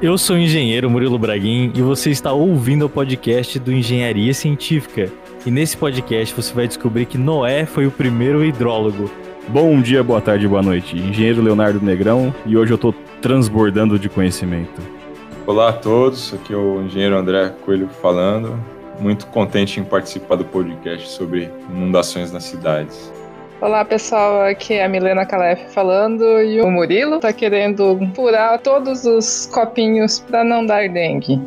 Eu sou o engenheiro Murilo Braguin e você está ouvindo o podcast do Engenharia Científica. E nesse podcast você vai descobrir que Noé foi o primeiro hidrólogo. Bom dia, boa tarde, boa noite. Engenheiro Leonardo Negrão e hoje eu estou transbordando de conhecimento. Olá a todos, aqui é o engenheiro André Coelho falando. Muito contente em participar do podcast sobre inundações nas cidades. Olá pessoal, aqui é a Milena Calef falando e o Murilo tá querendo furar todos os copinhos para não dar dengue.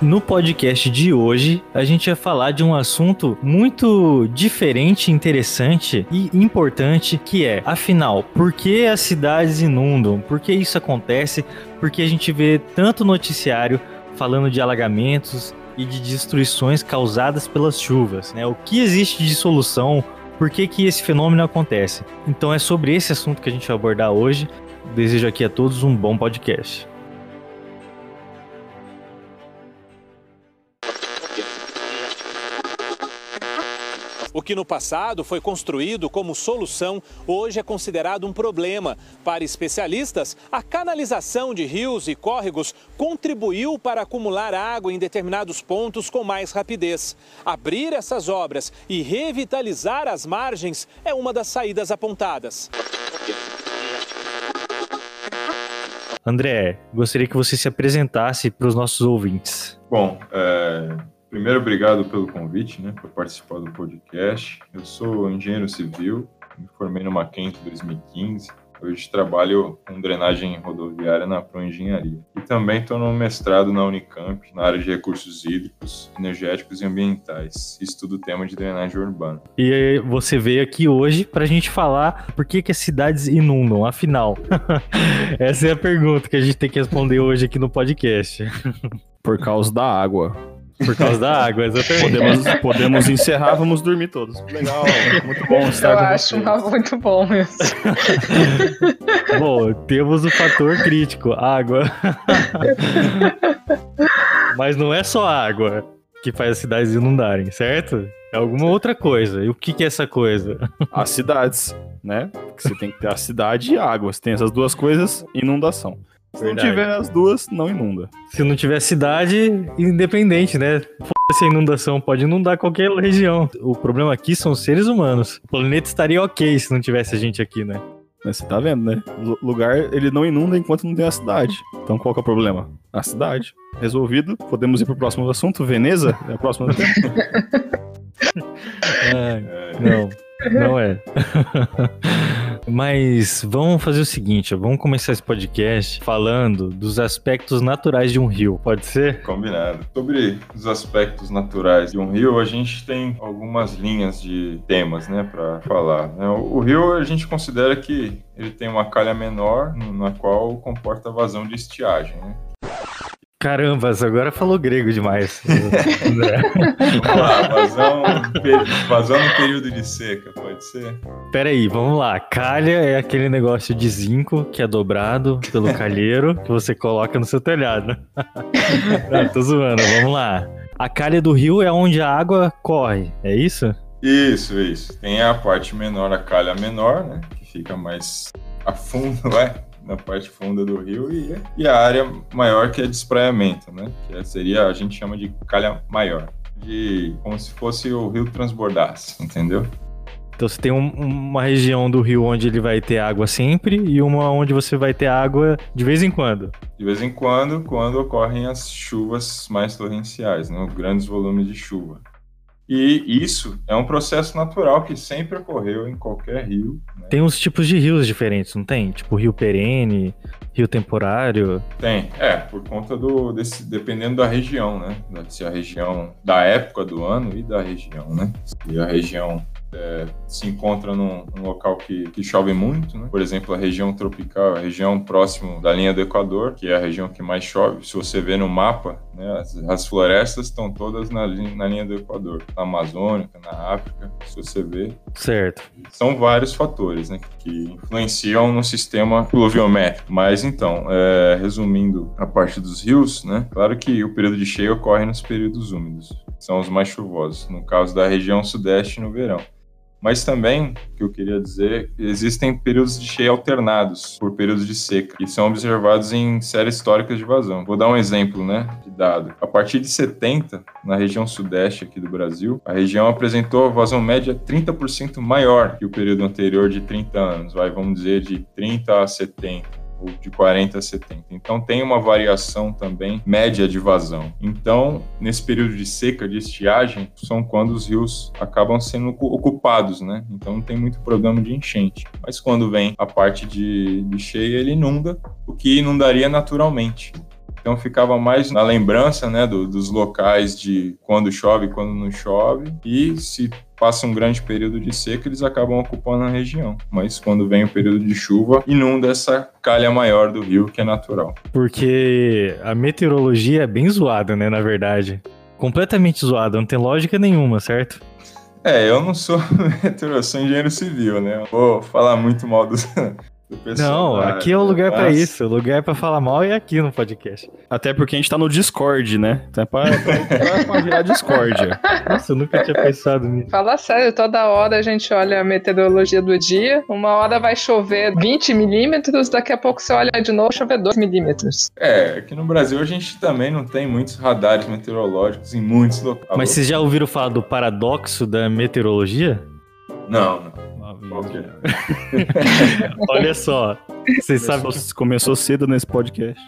No podcast de hoje, a gente vai falar de um assunto muito diferente, interessante e importante, que é, afinal, por que as cidades inundam? Por que isso acontece? Porque a gente vê tanto noticiário falando de alagamentos e de destruições causadas pelas chuvas, né? O que existe de solução? Por que, que esse fenômeno acontece? Então é sobre esse assunto que a gente vai abordar hoje. Desejo aqui a todos um bom podcast. O que no passado foi construído como solução, hoje é considerado um problema. Para especialistas, a canalização de rios e córregos contribuiu para acumular água em determinados pontos com mais rapidez. Abrir essas obras e revitalizar as margens é uma das saídas apontadas. André, gostaria que você se apresentasse para os nossos ouvintes. Bom, é, Primeiro, obrigado pelo convite, né, para participar do podcast. Eu sou engenheiro civil, me formei no Mackenzie em 2015. Hoje trabalho com drenagem rodoviária na Proengenharia. E também estou no mestrado na Unicamp, na área de recursos hídricos, energéticos e ambientais. Estudo o tema de drenagem urbana. E você veio aqui hoje para a gente falar por que, que as cidades inundam, afinal. Essa é a pergunta que a gente tem que responder hoje aqui no podcast. Por causa da água. Por causa da água, exatamente. Podemos, podemos encerrar, vamos dormir todos. Legal, muito bom estar Eu com acho vocês. algo muito bom mesmo. Bom, temos o fator crítico, água. Mas não é só água que faz as cidades inundarem, certo? É alguma outra coisa. E o que, que é essa coisa? As cidades, né? Porque você tem que ter a cidade e a água. Se tem essas duas coisas, inundação. Se Verdade. não tiver as duas, não inunda. Se não tiver cidade, independente, né? Foda-se a inundação, pode inundar qualquer região. O problema aqui são os seres humanos. O planeta estaria ok se não tivesse a gente aqui, né? Mas você tá vendo, né? O lugar, ele não inunda enquanto não tem a cidade. Então qual que é o problema? A cidade. Resolvido. Podemos ir pro próximo assunto. Veneza? É o próximo assunto. Ai, não, não é. Mas vamos fazer o seguinte, vamos começar esse podcast falando dos aspectos naturais de um rio. Pode ser? Combinado. Sobre os aspectos naturais de um rio, a gente tem algumas linhas de temas, né, para falar. né? O rio a gente considera que ele tem uma calha menor, no- na qual comporta vazão de estiagem. Né? Carambas, agora falou grego demais. Vamos lá, vazão, no período de seca, pode ser? Pera aí, vamos lá. Calha é aquele negócio de zinco que é dobrado pelo calheiro que você coloca no seu telhado. Não, tô zoando, vamos lá. A calha do rio é onde a água corre, é isso? Isso, isso. Tem a parte menor, a calha menor, né, que fica mais a fundo, né, na parte funda do rio, e, e a área maior que é de espraiamento, né, que é- seria, a gente chama de calha maior. De, como se fosse o rio transbordasse, entendeu? Então você tem um- uma região do rio onde ele vai ter água sempre e uma onde você vai ter água de vez em quando. De vez em quando, quando ocorrem as chuvas mais torrenciais, né, grandes volumes de chuva. E isso é um processo natural que sempre ocorreu em qualquer rio. né? Tem uns tipos de rios diferentes, não tem? Tipo rio perene, rio temporário. Tem, é, por conta do, desse, dependendo da região, né? Se a região, da época do ano e da região, né? Se a região é, se encontra num, num local que, que chove muito, né? Por exemplo, a região tropical, a região próximo da linha do Equador, que é a região que mais chove. Se você vê no mapa, né, as, as florestas estão todas na, na linha do Equador. Na Amazônica, na África, se você vê, Certo. são vários fatores né, que influenciam no sistema pluviométrico. Mas então, é, resumindo a parte dos rios, né, claro que o período de cheia ocorre nos períodos úmidos, que são os mais chuvosos, no caso da região sudeste no verão. Mas também, que eu queria dizer, existem períodos de cheia alternados por períodos de seca, que são observados em séries históricas de vazão. Vou dar um exemplo, né, de dado. A partir de 70, na região sudeste aqui do Brasil, a região apresentou vazão média 30% maior que o período anterior de 30 anos, vai, vamos dizer, de 30 a 70 ou de 40 a 70. Então tem uma variação também média de vazão. Então, nesse período de seca, de estiagem, são quando os rios acabam sendo ocupados, né? Então não tem muito problema de enchente. Mas quando vem a parte de, de cheia, ele inunda, o que inundaria naturalmente. Então ficava mais na lembrança né, do, dos locais de quando chove e quando não chove. E se passa um grande período de seca, eles acabam ocupando a região. Mas quando vem o período de chuva, inunda essa calha maior do rio, que é natural. Porque a meteorologia é bem zoada, né, na verdade. Completamente zoada, não tem lógica nenhuma, certo? É, eu não sou meteorologista, sou engenheiro civil, né? Vou falar muito mal dos, não, aqui é o lugar para isso. O lugar é pra falar mal é aqui no podcast. Até porque a gente tá no Discord, né? Então é pra, pra, pra virar Discord. Nossa, eu nunca tinha pensado nisso. Fala sério, toda hora a gente olha a meteorologia do dia. Uma hora vai chover 20 milímetros, daqui a pouco você olha de novo, chover 2 milímetros. É, aqui no Brasil a gente também não tem muitos radares meteorológicos em muitos locais. Mas vocês já ouviram falar do paradoxo da meteorologia? Não, não. Olha só. Vocês sabem que começou cedo nesse podcast.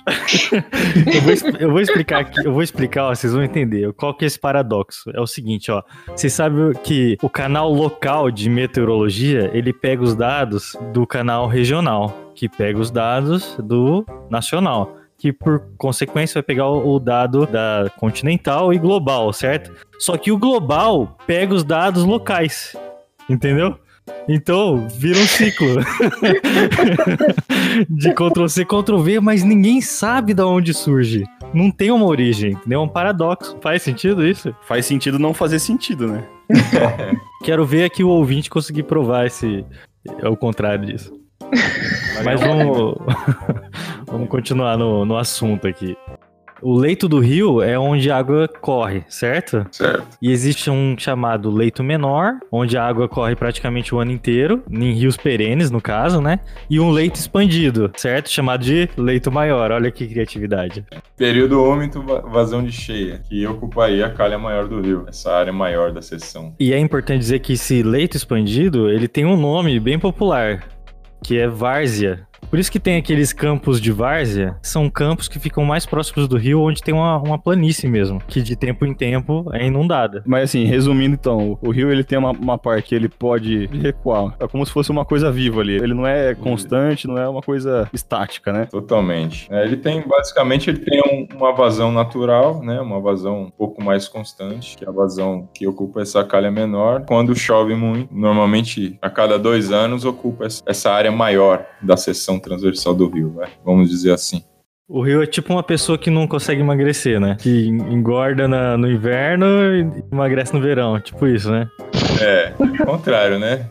eu, vou, eu, vou, explicar aqui, eu vou explicar, ó, vocês vão entender qual que é esse paradoxo. É o seguinte, ó. Vocês sabem que o canal local de meteorologia, ele pega os dados do canal regional, que pega os dados do nacional que por consequência vai pegar o dado da continental e global, certo? Só que o global pega os dados locais, entendeu? Então, vira um ciclo de Ctrl-C, Ctrl-V, mas ninguém sabe de onde surge. Não tem uma origem, é um paradoxo. Faz sentido isso? Faz sentido não fazer sentido, né? Quero ver aqui o ouvinte conseguir provar esse é o contrário disso. Mas vamos, vamos continuar no, no assunto aqui. O leito do rio é onde a água corre, certo? Certo. E existe um chamado leito menor, onde a água corre praticamente o ano inteiro, em rios perenes, no caso, né? E um leito expandido, certo? Chamado de leito maior. Olha que criatividade. Período úmido, vazão de cheia, que ocuparia a calha maior do rio, essa área maior da seção. E é importante dizer que esse leito expandido, ele tem um nome bem popular, que é várzea. Por isso que tem aqueles campos de várzea, são campos que ficam mais próximos do rio, onde tem uma, uma planície mesmo, que de tempo em tempo é inundada. Mas assim, resumindo então, o rio ele tem uma, uma parte que ele pode recuar. É como se fosse uma coisa viva ali. Ele não é constante, não é uma coisa estática, né? Totalmente. É, ele tem, basicamente, ele tem um, uma vazão natural, né? Uma vazão um pouco mais constante, que é a vazão que ocupa essa calha menor. Quando chove muito, normalmente a cada dois anos ocupa essa área maior da seção transversal do rio, vai. vamos dizer assim. O rio é tipo uma pessoa que não consegue emagrecer, né? Que engorda na, no inverno e emagrece no verão, tipo isso, né? É, contrário, né?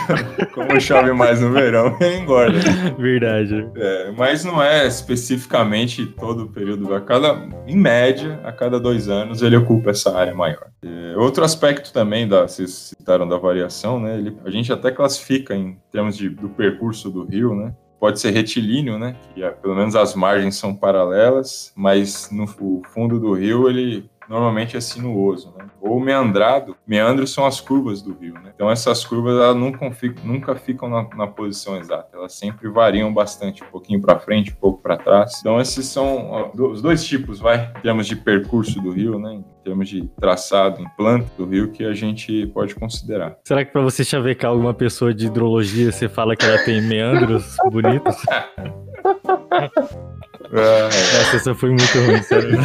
Como chove mais no verão, ele engorda. Verdade. É, mas não é especificamente todo o período. A cada, em média, a cada dois anos, ele ocupa essa área maior. É, outro aspecto também, da, vocês citaram da variação, né? Ele, a gente até classifica em termos de, do percurso do rio, né? Pode ser retilíneo, né? Que é, pelo menos as margens são paralelas, mas no fundo do rio ele normalmente é sinuoso, né? Ou meandrado. Meandros são as curvas do rio, né? Então essas curvas elas nunca, ficam, nunca ficam na, na, posição exata, elas sempre variam bastante, um pouquinho para frente, um pouco para trás. Então esses são ó, os dois tipos, vai, em termos de percurso do rio, né? Em termos de traçado, em planta do rio que a gente pode considerar. Será que para você chavecar alguma pessoa de hidrologia, você fala que ela tem meandros bonitos? Ah, Essa só foi muito ruim, sério.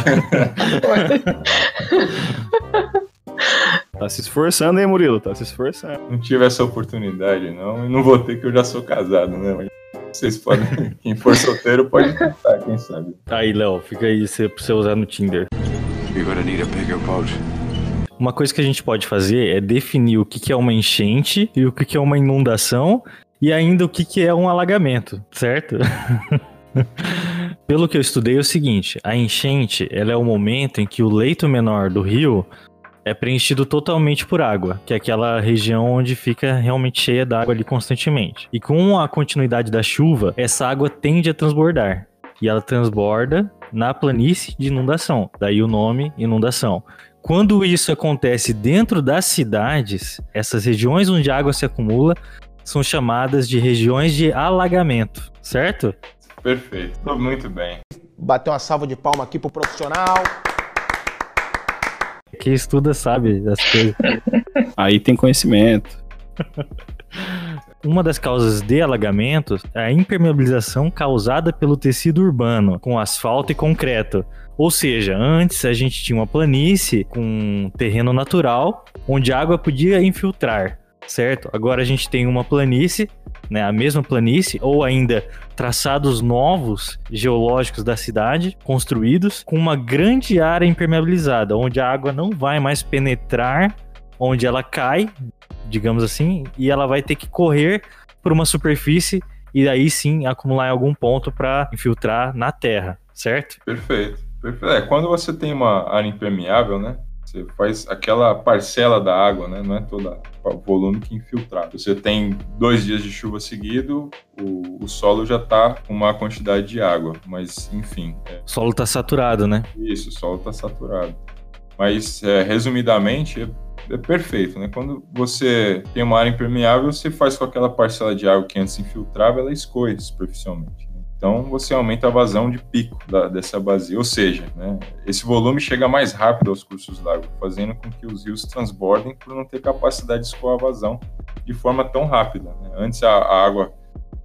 Tá se esforçando, hein, Murilo? Tá se esforçando. Não tive essa oportunidade, não. E não vou ter, que eu já sou casado, né? Mas vocês podem. Quem for solteiro pode tentar, quem sabe. Tá aí, Léo, fica aí pra você usar no Tinder. You're gonna need a bigger boat. Uma coisa que a gente pode fazer é definir o que é uma enchente e o que é uma inundação e ainda o que é um alagamento, certo? Pelo que eu estudei é o seguinte, a enchente ela é o momento em que o leito menor do rio é preenchido totalmente por água, que é aquela região onde fica realmente cheia d'água ali constantemente. E com a continuidade da chuva, essa água tende a transbordar. E ela transborda na planície de inundação. Daí o nome inundação. Quando isso acontece dentro das cidades, essas regiões onde a água se acumula são chamadas de regiões de alagamento, certo? Perfeito, tô muito bem. Bater uma salva de palma aqui pro profissional. Quem estuda sabe das coisas. Aí tem conhecimento. Uma das causas de alagamentos é a impermeabilização causada pelo tecido urbano, com asfalto e concreto. Ou seja, antes a gente tinha uma planície com terreno natural, onde a água podia infiltrar, certo? Agora a gente tem uma planície, né, a mesma planície, ou ainda traçados novos geológicos da cidade, construídos, com uma grande área impermeabilizada, onde a água não vai mais penetrar onde ela cai digamos assim, e ela vai ter que correr por uma superfície e aí sim acumular em algum ponto para infiltrar na terra, certo? Perfeito. Perfeito. É, quando você tem uma área impermeável, né? Você faz aquela parcela da água, né? Não é todo o volume que infiltrar. Você tem dois dias de chuva seguido, o, o solo já está com uma quantidade de água. Mas, enfim. É... O solo está saturado, né? Isso, o solo está saturado. Mas, é, resumidamente, é perfeito, né? Quando você tem uma área impermeável, você faz com aquela parcela de água que antes infiltrava, ela escorre superficialmente. Então você aumenta a vazão de pico da, dessa bacia, ou seja, né, esse volume chega mais rápido aos cursos d'água, fazendo com que os rios transbordem por não ter capacidade de escoar a vazão de forma tão rápida. Né? Antes a, a água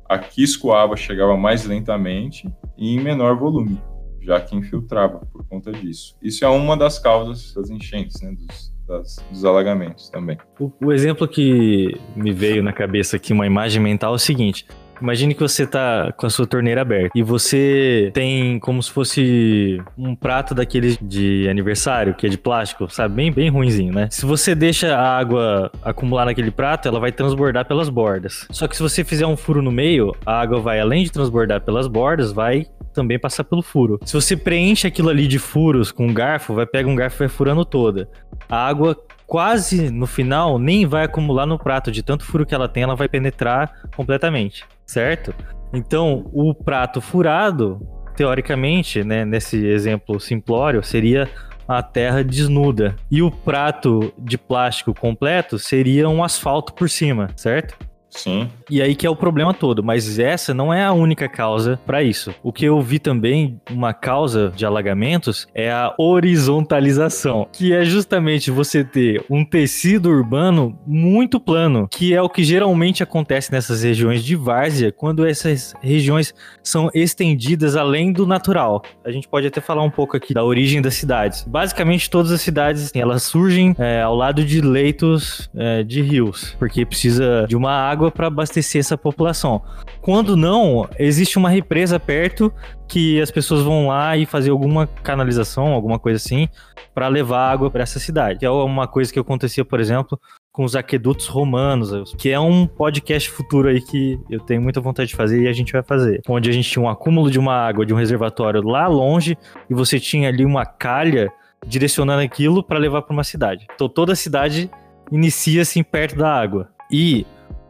aqui escoava, chegava mais lentamente e em menor volume, já que infiltrava por conta disso. Isso é uma das causas das enchentes, né, dos, das, dos alagamentos também. O, o, exemplo que me veio na cabeça aqui, uma imagem mental, é o seguinte. Imagine que você está com a sua torneira aberta e você tem como se fosse um prato daqueles de aniversário, que é de plástico, sabe? Bem, bem ruinzinho, né? Se você deixa a água acumular naquele prato, ela vai transbordar pelas bordas. Só que se você fizer um furo no meio, a água vai, além de transbordar pelas bordas, vai também passar pelo furo. Se você preenche aquilo ali de furos com um garfo, vai pegar um garfo e vai furando toda. A água quase no final nem vai acumular no prato, de tanto furo que ela tem, ela vai penetrar completamente, certo? Então, o prato furado, teoricamente, né, nesse exemplo simplório, seria a terra desnuda. E o prato de plástico completo seria um asfalto por cima, certo? Sim. E aí que é o problema todo, mas essa não é a única causa para isso. O que eu vi também, uma causa de alagamentos, é a horizontalização, que é justamente você ter um tecido urbano muito plano, que é o que geralmente acontece nessas regiões de várzea, quando essas regiões são estendidas além do natural. A gente pode até falar um pouco aqui da origem das cidades. Basicamente, todas as cidades, elas surgem é, ao lado de leitos é, de rios, porque precisa de uma água água para abastecer essa população. Quando não, existe uma represa perto que as pessoas vão lá e fazer alguma canalização, alguma coisa assim, para levar água para essa cidade. É uma coisa que acontecia, por exemplo, com os aquedutos romanos, que é um podcast futuro aí que eu tenho muita vontade de fazer e a gente vai fazer. Onde a gente tinha um acúmulo de uma água de um reservatório lá longe e você tinha ali uma calha direcionando aquilo para levar para uma cidade. Então toda a cidade inicia assim perto da água. E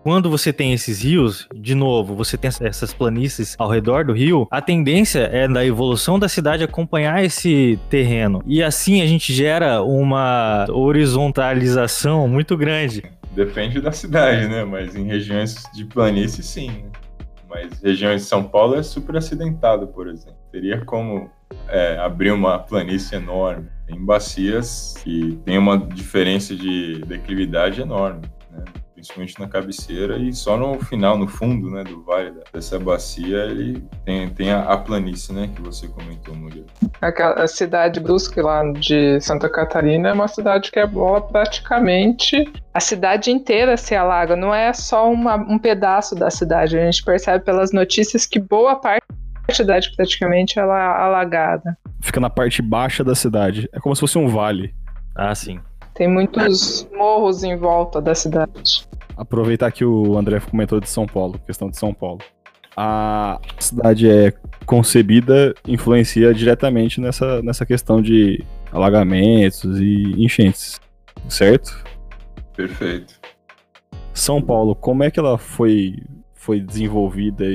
quando você tem esses rios, de novo, você tem essas planícies ao redor do rio, a tendência é da evolução da cidade acompanhar esse terreno. E assim a gente gera uma horizontalização muito grande. Depende da cidade, né? Mas em regiões de planície, sim. Né? Mas regiões de São Paulo é super acidentado, por exemplo. Teria como é, abrir uma planície enorme. Tem bacias que tem uma diferença de declividade enorme. Principalmente na cabeceira, e só no final, no fundo né, do vale dessa bacia, ele tem, tem a, a planície, né, que você comentou, Murilo. A cidade Brusque lá de Santa Catarina é uma cidade que é boa praticamente a cidade inteira se alaga, não é só uma, um pedaço da cidade. A gente percebe pelas notícias que boa parte da cidade praticamente ela é alagada. Fica na parte baixa da cidade. É como se fosse um vale. Ah, sim. Tem muitos morros em volta da cidade. Aproveitar que o André comentou de São Paulo, questão de São Paulo. A cidade é concebida, influencia diretamente nessa, nessa questão de alagamentos e enchentes. certo? Perfeito. São Paulo, como é que ela foi, foi desenvolvida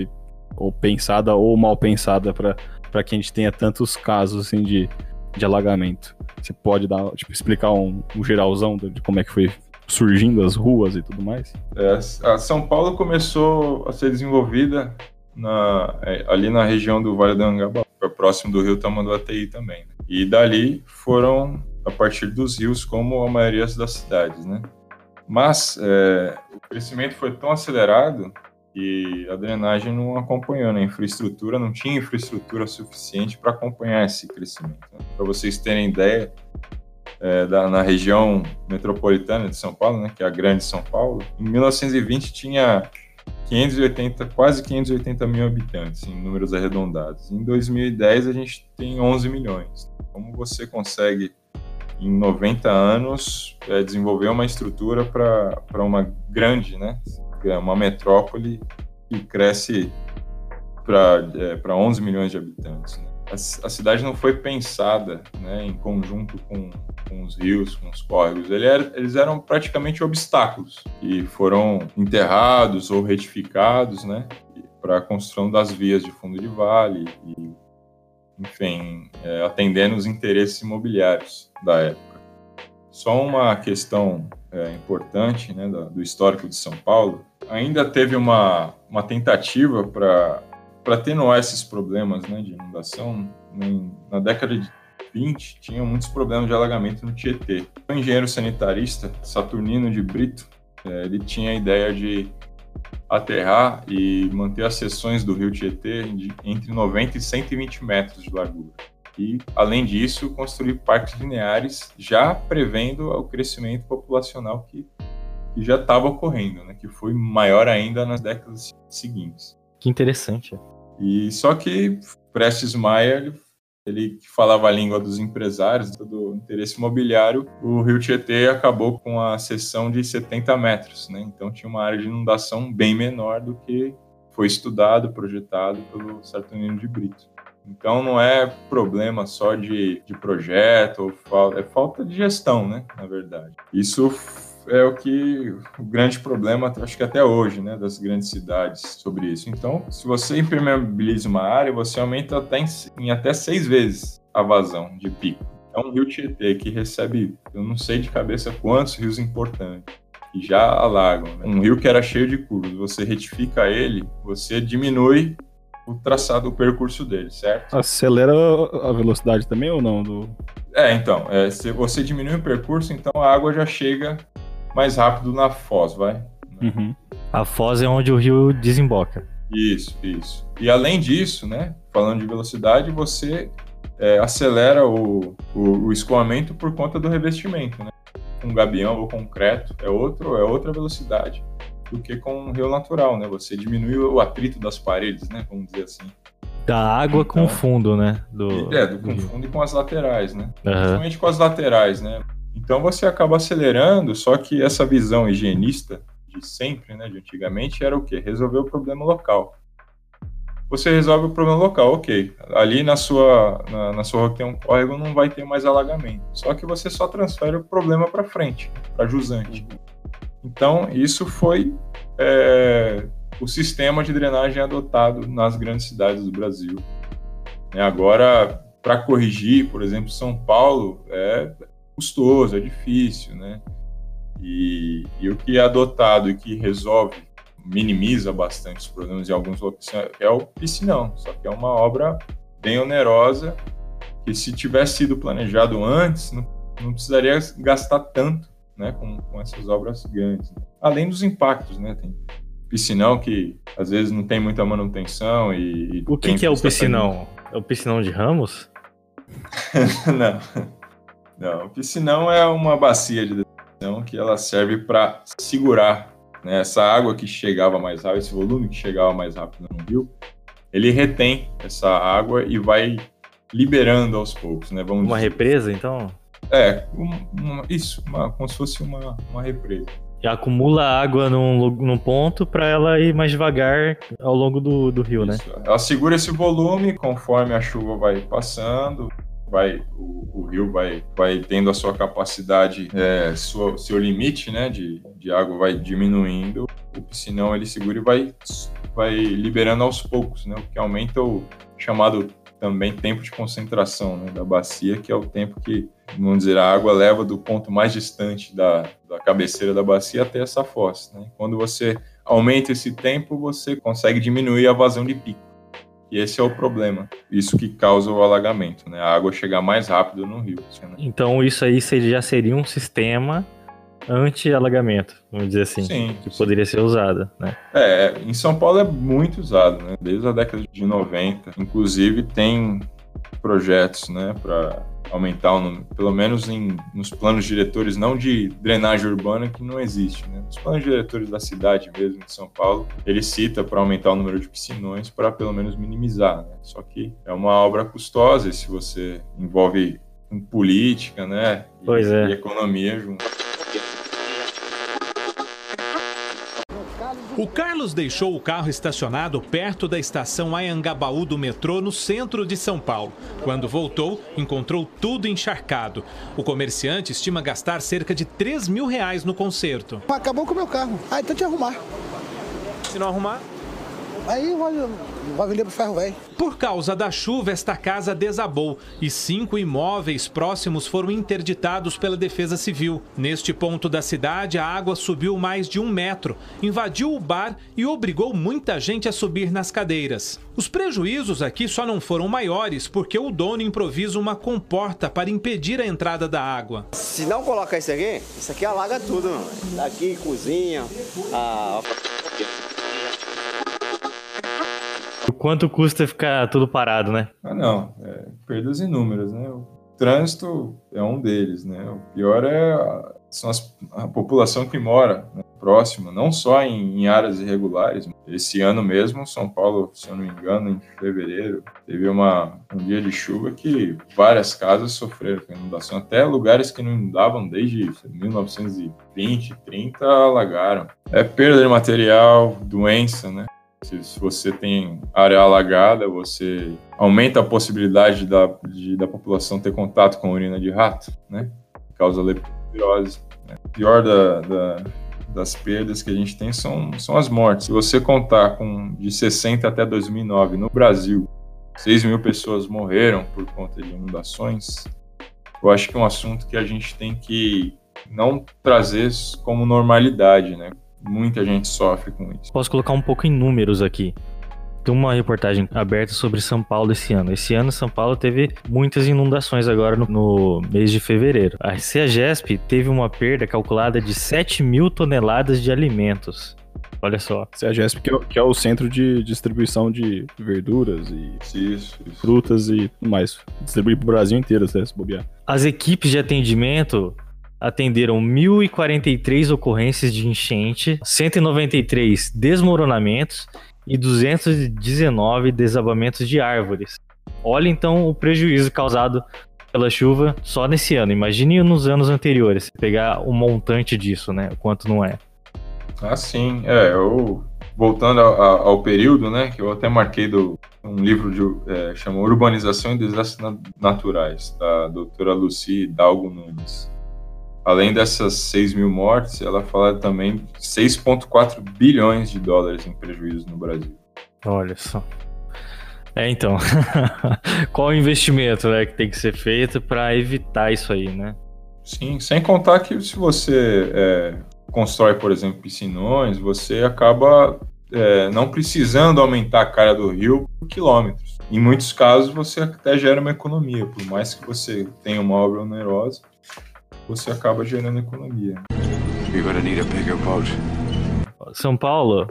ou pensada ou mal pensada para que a gente tenha tantos casos assim, de, de alagamento? Você pode dar, tipo, explicar um, um geralzão de como é que foi surgindo as ruas e tudo mais? É, a São Paulo começou a ser desenvolvida na- é, ali na região do Vale do Angabaú, próximo do rio Tamanduateí também. né? E dali foram a partir dos rios, como a maioria das cidades, né? Mas é, o crescimento foi tão acelerado que a drenagem não acompanhou, né? a infraestrutura não tinha infraestrutura suficiente para acompanhar esse crescimento. né? Para vocês terem ideia, é, da- na região metropolitana de São Paulo, né, que é a Grande São Paulo, em 1920 tinha 580, quase 580 mil habitantes, em números arredondados. Em 2010 a gente tem 11 milhões. Como você consegue, em 90 anos, é, desenvolver uma estrutura para uma grande, né, uma metrópole que cresce para 11 milhões de habitantes? né? A, a cidade não foi pensada né, em conjunto com, com os rios, com os córregos. Ele era- eles eram praticamente obstáculos e foram enterrados ou retificados né, para a construção das vias de fundo de vale e, enfim, é, atendendo os interesses imobiliários da época. Só uma questão é, importante né, da- do histórico de São Paulo, ainda teve uma, uma tentativa para atenuar esses problemas né, de inundação, em- na década de 20 tinha muitos problemas de alagamento no Tietê. O engenheiro sanitarista Saturnino de Brito, eh, ele tinha a ideia de aterrar e manter as seções do rio Tietê de, entre 90 e 120 metros de largura. E, além disso, construir parques lineares, já prevendo o crescimento populacional que, que já estava ocorrendo, né, que foi maior ainda nas décadas seguintes. Que interessante. E só que Prestes Maia, ele, ele que falava a língua dos empresários, do interesse imobiliário, o Rio Tietê acabou com a seção de 70 metros, né? Então tinha uma área de inundação bem menor do que foi estudado, projetado pelo Saturnino de Brito. Então não é problema só de, de projeto, ou fal- é falta de gestão, né? Na verdade. Isso é o que o grande problema, acho que até hoje, né, das grandes cidades sobre isso. Então, se você impermeabiliza uma área, você aumenta até em, em até seis vezes a vazão de pico. É um rio Tietê que recebe, eu não sei de cabeça quantos rios importantes que já alagam. né? Um rio que era cheio de curvas, você retifica ele, você diminui o traçado, o percurso dele, certo? Acelera a velocidade também ou não? Do... É, então, é, se você diminui o percurso, então a água já chega mais rápido na foz, vai? Uhum. A foz é onde o rio desemboca. Isso, isso. E além disso, né, falando de velocidade, você é, acelera o, o, o escoamento por conta do revestimento, né? Com gabião ou concreto é outro, é outra velocidade do que com um rio natural, né? Você diminui o atrito das paredes, né? Vamos dizer assim. Da água com o Então. fundo, né? Do, é, do do rio. confundo e com as laterais, né? Aham. principalmente com as laterais, né? Então você acaba acelerando, só que essa visão higienista de sempre, né, de antigamente, era o quê? Resolver o problema local. Você resolve o problema local, ok. Ali na sua, na, na sua rua que tem um córrego não vai ter mais alagamento. Só que você só transfere o problema para frente, para jusante. Então isso foi é, o sistema de drenagem adotado nas grandes cidades do Brasil. Né, Agora, para corrigir, por exemplo, São Paulo é custoso, é difícil, né? E, e o que é adotado e que resolve, minimiza bastante os problemas em alguns locais é o piscinão. Só que é uma obra bem onerosa que se tivesse sido planejado antes, não, não precisaria gastar tanto, né, com, com essas obras grandes. Além dos impactos, né? Tem piscinão que às vezes não tem muita manutenção e, O que, que é o piscinão? É o piscinão de Ramos? não. Não, o piscinão é uma bacia de detenção que ela serve para segurar né, essa água que chegava mais rápido, esse volume que chegava mais rápido no rio, ele retém essa água e vai liberando aos poucos, né? Vamos Uma dizer. represa, então? É, um- uma- isso, uma- como se fosse uma, uma represa. E acumula água num, num ponto para ela ir mais devagar ao longo do, do rio, né? Isso. Ela segura esse volume conforme a chuva vai passando, vai o, o, rio vai, vai tendo a sua capacidade, é, sua, seu limite né, de, de água vai diminuindo, o piscinão ele segura e vai, vai liberando aos poucos, né, o que aumenta o chamado também tempo de concentração né, da bacia, que é o tempo que, vamos dizer, a água leva do ponto mais distante da, da cabeceira da bacia até essa fossa. Né? Quando você aumenta esse tempo, você consegue diminuir a vazão de pico. E esse é o problema. Isso que causa o alagamento, né? A água chegar mais rápido no rio. Né? Então isso aí já seria um sistema anti-alagamento, vamos dizer assim, sim, que sim. poderia ser usada, né? É, em São Paulo é muito usado, né? Desde a década de 90, inclusive tem projetos, né, para aumentar o número, pelo menos em, nos planos diretores, não de drenagem urbana, que não existe, né? Nos planos diretores da cidade mesmo, de São Paulo, ele cita para aumentar o número de piscinões para pelo menos minimizar, né? Só que é uma obra custosa e se você envolve política, né? E, é. e economia junto. O Carlos deixou o carro estacionado perto da estação Ayangabaú do metrô, no centro de São Paulo. Quando voltou, encontrou tudo encharcado. O comerciante estima gastar cerca de 3 mil reais no conserto. Acabou com o meu carro. Ah, então te arrumar. Se não arrumar? Aí vai, vai vender pro ferro velho. Por causa da chuva, esta casa desabou e cinco imóveis próximos foram interditados pela Defesa Civil. Neste ponto da cidade, a água subiu mais de um metro, invadiu o bar e obrigou muita gente a subir nas cadeiras. Os prejuízos aqui só não foram maiores porque o dono improvisa uma comporta para impedir a entrada da água. Se não colocar isso aqui, isso aqui alaga tudo, mano. Daqui, cozinha, a... O quanto custa ficar tudo parado, né? Ah, não. É, perdas inúmeras, né? O trânsito é um deles, né? O pior é a, são as, a população que mora né, próxima, não só em, em, áreas irregulares. Esse ano mesmo, São Paulo, se eu não me engano, em fevereiro, teve uma, um dia de chuva que várias casas sofreram com inundação. Até lugares que não inundavam desde 1920, 30, alagaram. É perda de material, doença, né? Se, se, você tem área alagada, você aumenta a possibilidade da, de, da população ter contato com urina de rato, né? Causa leptospirose. Né? Pior da, da, das perdas que a gente tem são, são as mortes. Se você contar com de 60 até 2009 no Brasil, 6 mil pessoas morreram por conta de inundações, eu acho que é um assunto que a gente tem que não trazer como normalidade, né? Muita gente sofre com isso. Posso colocar um pouco em números aqui. Tem uma reportagem aberta sobre São Paulo esse ano. Esse ano, São Paulo teve muitas inundações agora no, no mês de fevereiro. A CEAGESP teve uma perda calculada de 7 mil toneladas de alimentos. Olha só. CEAGESP, que é, que é o centro de distribuição de verduras e isso, isso. frutas e tudo mais. Distribui para o Brasil inteiro, se bobear. As equipes de atendimento atenderam 1.043 ocorrências de enchente, 193 desmoronamentos e 219 desabamentos de árvores. Olha então o prejuízo causado pela chuva só nesse ano. Imagine nos anos anteriores, pegar o montante disso, né? O quanto não é. Ah, sim. É, eu voltando ao, ao, período, né, que eu até marquei do um livro de é, chama Urbanização e Desastres Naturais, da doutora Lucy Dalgo Nunes. Além dessas 6 mil mortes, ela fala também de 6,4 bilhões de dólares em prejuízo no Brasil. Olha só. É, então. Qual o investimento né, que tem que ser feito para evitar isso aí, né? Sim, sem contar que se você é, constrói, por exemplo, piscinões, você acaba é, não precisando aumentar a cara do rio por quilômetros. Em muitos casos, você até gera uma economia, por mais que você tenha uma obra onerosa, você acaba gerando economia. São Paulo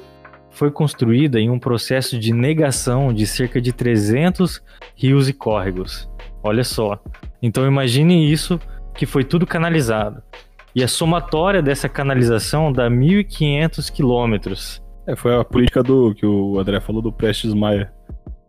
foi construída em um processo de negação de cerca de 300 rios e córregos. Olha só. Então imagine isso que foi tudo canalizado. E a somatória dessa canalização dá 1.500 quilômetros. É, foi a política do que o André falou do Prestes Maia.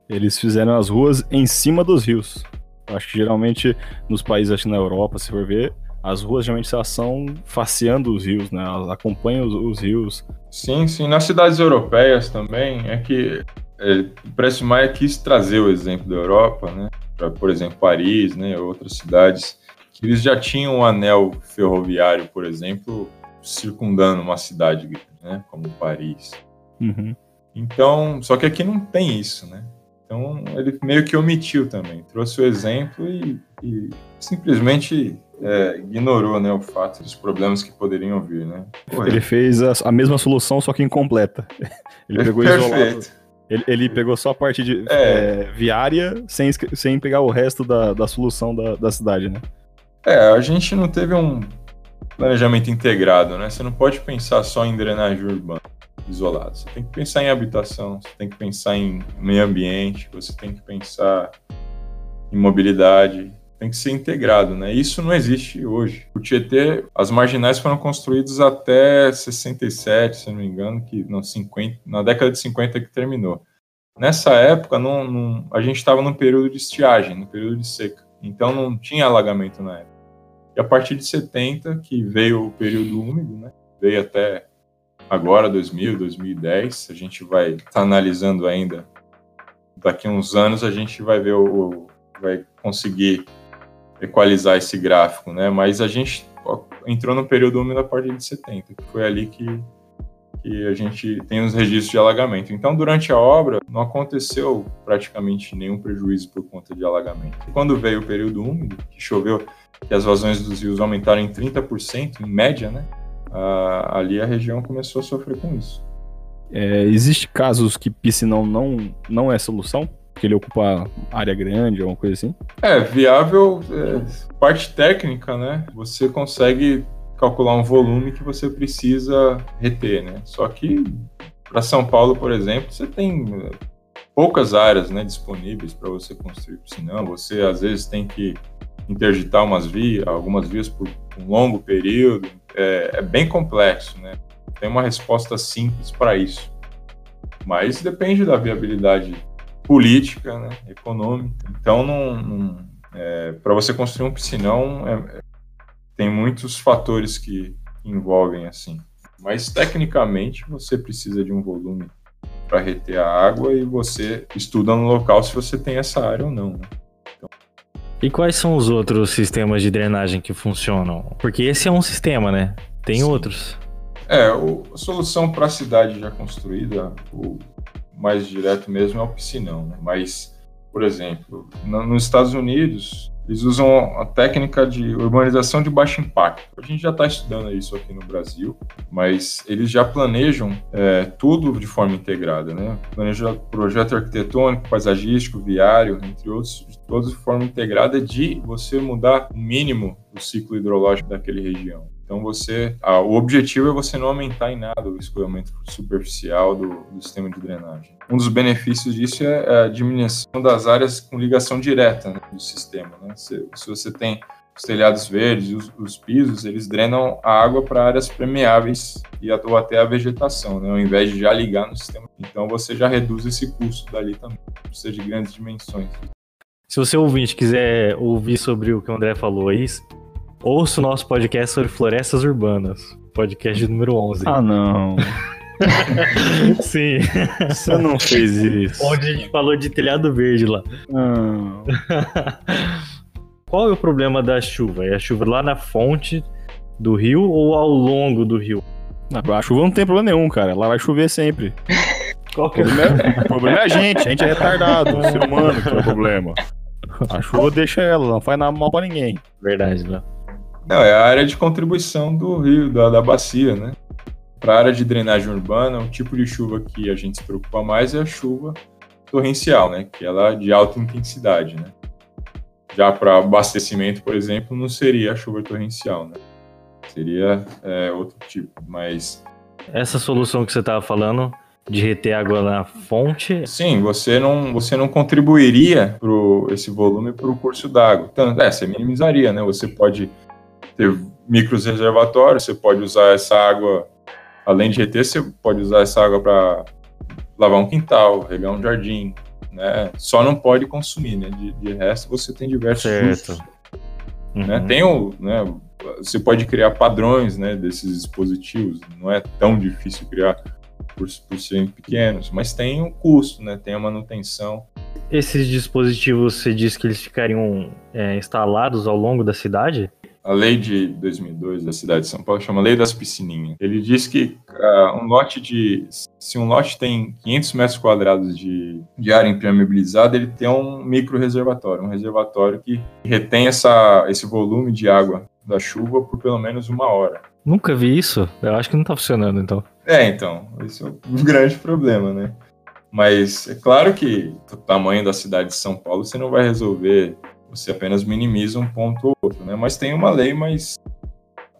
Eles fizeram as ruas em cima dos rios. Acho que geralmente nos países, acho que na Europa, se for ver, as ruas geralmente elas são faceando os rios, né? Elas acompanham os, os rios. Sim, sim. Nas cidades europeias também é que é, o Prestes Maia quis trazer o exemplo da Europa, né? para, por exemplo, Paris, né, outras cidades, que eles já tinham um anel ferroviário, por exemplo, circundando uma cidade, né, como Paris. Uhum. Então, só que aqui não tem isso, né? Então ele meio que omitiu também, trouxe o exemplo e, e simplesmente é, ignorou né, o fato dos problemas que poderiam vir, né? Pô, Ele fez a, a mesma solução, só que incompleta. Ele pegou isolado. perfeito. Ele, ele pegou só a parte de É. é, viária sem, sem pegar o resto da, da solução da, da cidade, né? É, a gente não teve um planejamento integrado, né? Você não pode pensar só em drenagem urbana isolada. Você tem que pensar em habitação, você tem que pensar em meio ambiente, você tem que pensar em mobilidade, tem que ser integrado, né? Isso não existe hoje. O Tietê, as marginais foram construídas até 67, se não me engano, que não 50, na década de 50 que terminou. Nessa época, não, não- a gente estava num período de estiagem, no período de seca. Então não tinha alagamento na época. E a partir de 70, que veio o período úmido, né? Veio até agora, 2000, 2010. A gente vai estar analisando ainda. Daqui uns anos a gente vai ver o- vai conseguir equalizar esse gráfico, né? Mas a gente entrou no período úmido a partir de 70, que foi ali que que a gente tem os registros de alagamento. Então, durante a obra, não aconteceu praticamente nenhum prejuízo por conta de alagamento. E quando veio o período úmido, que choveu, que as vazões dos rios aumentaram em 30%, em média, né? Ah, ali a região começou a sofrer com isso. É, casos que piscinão não, não é solução? Que ele ocupa área grande, alguma coisa assim? É, viável, é, parte técnica, né? Você consegue calcular um volume que você precisa reter, né? Só que para São Paulo, por exemplo, você tem é, poucas áreas, né, disponíveis para você construir piscinão. Você às vezes tem que interditar umas vias, algumas vias por um longo período. É, é bem complexo, né? Tem uma resposta simples para isso, mas depende da viabilidade política, né, econômica. Então, não, não, para você construir um piscinão, é- é- tem muitos fatores que envolvem assim. Mas tecnicamente você precisa de um volume para reter a água e você estuda no local se você tem essa área ou não. Né? E quais são os outros sistemas de drenagem que funcionam? Porque esse é um sistema, né? Tem Sim. outros. É, o- a solução para a cidade já construída, o mais direto mesmo é o piscinão, né? Mas, por exemplo, na- nos Estados Unidos, eles usam a técnica de urbanização de baixo impacto. A gente já está estudando isso aqui no Brasil, mas eles já planejam é, tudo de forma integrada, né? Planeja projeto arquitetônico, paisagístico, viário, entre outros, todos de forma integrada de você mudar o mínimo o ciclo hidrológico daquele região. Então você, ah, o objetivo é você não aumentar em nada o escoamento superficial do, do sistema de drenagem. Um dos benefícios disso é a diminuição das áreas com ligação direta né, do sistema. né? Se, se você tem os telhados verdes, os, os pisos, eles drenam a água para áreas permeáveis e ou até a vegetação, né, ao invés de já ligar no sistema. Então você já reduz esse custo dali também. Precisa de grandes dimensões. Se você ouvinte quiser ouvir sobre o que o André falou aí, ouça o nosso podcast sobre florestas urbanas. Podcast número 11. Ah, não. Sim. Você não fez isso. Onde a gente falou de telhado verde lá. Não. Qual é o problema da chuva? É a chuva lá na fonte do rio ou ao longo do rio? Não, A chuva não tem problema nenhum, cara. Lá vai chover sempre. Qual O que é? problema é, o problema é a gente. A gente é retardado. O ser humano que é o problema. A chuva deixa ela, não faz nada mal pra ninguém. Verdade, né? Não, é a área de contribuição do rio, da, da bacia, né? Para a área de drenagem urbana, o tipo de chuva que a gente se preocupa mais é a chuva torrencial, né? Que ela é de alta intensidade, né? Já para abastecimento, por exemplo, não seria a chuva torrencial, né? Seria é, outro tipo, mas Essa solução que você tava falando de reter água na fonte, Sim, você não, você não contribuiria pro esse volume para o curso d'água. Então, é, você minimizaria, né? Você pode ter micros reservatórios, você pode usar essa água, além de reter, você pode usar essa água para lavar um quintal, regar um jardim, né? Só não pode consumir, né? De, de resto, você tem diversos Certo. usos, né? Uhum. Tem o, né? Você pode criar padrões, né? Desses dispositivos. Não é tão difícil criar por, por serem pequenos, mas tem o custo, né? Tem a manutenção. Esses dispositivos, você disse que eles ficariam é, instalados ao longo da cidade? A lei de 2002 da cidade de São Paulo chama Lei das Piscininhas. Ele diz que uh, um lote de. Se um lote tem 500 metros quadrados de, de área impermeabilizada, ele tem um micro reservatório, um reservatório que retém essa, esse volume de água da chuva por pelo menos uma hora. Nunca vi isso. Eu acho que não tá funcionando, então. É, então. Esse é um grande problema, né? Mas é claro que o tamanho da cidade de São Paulo você não vai resolver, você apenas minimiza um ponto ou outro, né? Mas tem uma lei, mas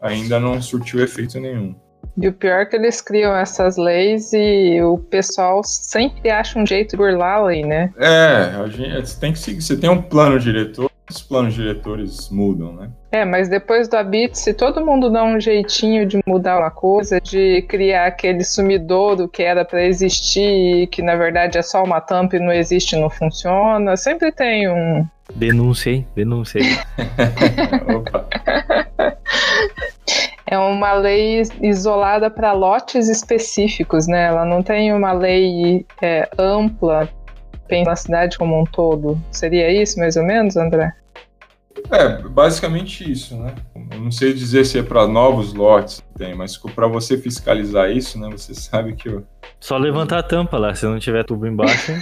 ainda não surtiu efeito nenhum. E o pior é que eles criam essas leis e o pessoal sempre acha um jeito de burlar a lei, né? É, a gente tem que seguir. Você tem um plano diretor, os planos diretores mudam, né? É, mas depois do Habit, se todo mundo dá um jeitinho de mudar uma coisa, de criar aquele sumidouro que era para existir e que na verdade é só uma tampa e não existe, não funciona, sempre tem um. Denunciei, denunciei. Opa. É uma lei isolada para lotes específicos, né? Ela não tem uma lei é, ampla pensa na cidade como um todo. Seria isso, mais ou menos, André? É, basicamente isso, né? Eu não sei dizer se é para novos lotes que tem, mas para você fiscalizar isso, né? Você sabe que eu... Só levantar a tampa lá, se não tiver tubo embaixo.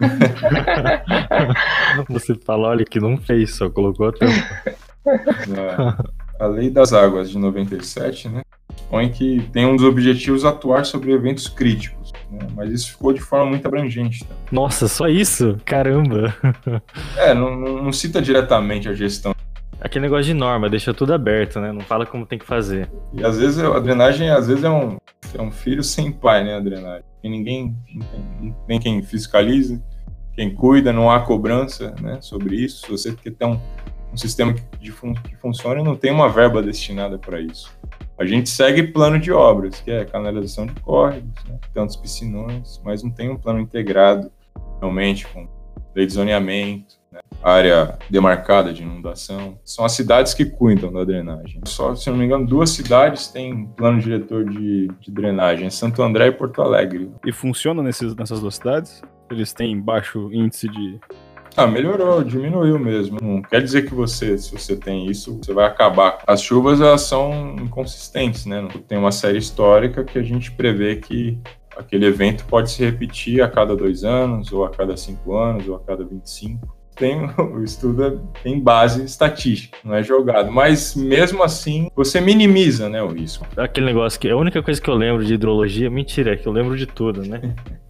você fala, olha que não fez, só colocou a tampa. É. A Lei das Águas de 97, né? Põe que tem um dos objetivos atuar sobre eventos críticos, né? mas isso ficou de forma muito abrangente. Tá? Nossa, só isso? Caramba! É, não, não, cita diretamente a gestão. Aquele negócio de norma, deixa tudo aberto, né? Não fala como tem que fazer. E às vezes a drenagem, às vezes é um, é um filho sem pai, né? A drenagem. E ninguém, tem quem fiscalize, quem cuida, não há cobrança né, sobre isso. Se você quer ter um, um sistema que, fun que funcione, não tem uma verba destinada para isso. A gente segue plano de obras, que é canalização de córregos, né, tantos piscinões, mas não tem um plano integrado realmente com lei de zoneamento, né, área demarcada de inundação. São as cidades que cuidam da drenagem. Só, se não me engano, duas cidades têm plano diretor de, de drenagem, Santo André e Porto Alegre. E funciona nesses, nessas duas cidades? Eles têm baixo índice de ah, melhorou, diminuiu mesmo. Não quer dizer que você, se você tem isso, você vai acabar. As chuvas, elas são inconsistentes, né? Tem uma série histórica que a gente prevê que aquele evento pode se repetir a cada dois anos, ou a cada cinco anos, ou a cada 25 tem o estudo é, tem base estatística, não é jogado. Mas mesmo assim, você minimiza, né, o risco. Aquele negócio que a única coisa que eu lembro de hidrologia, mentira, é que eu lembro de tudo, né?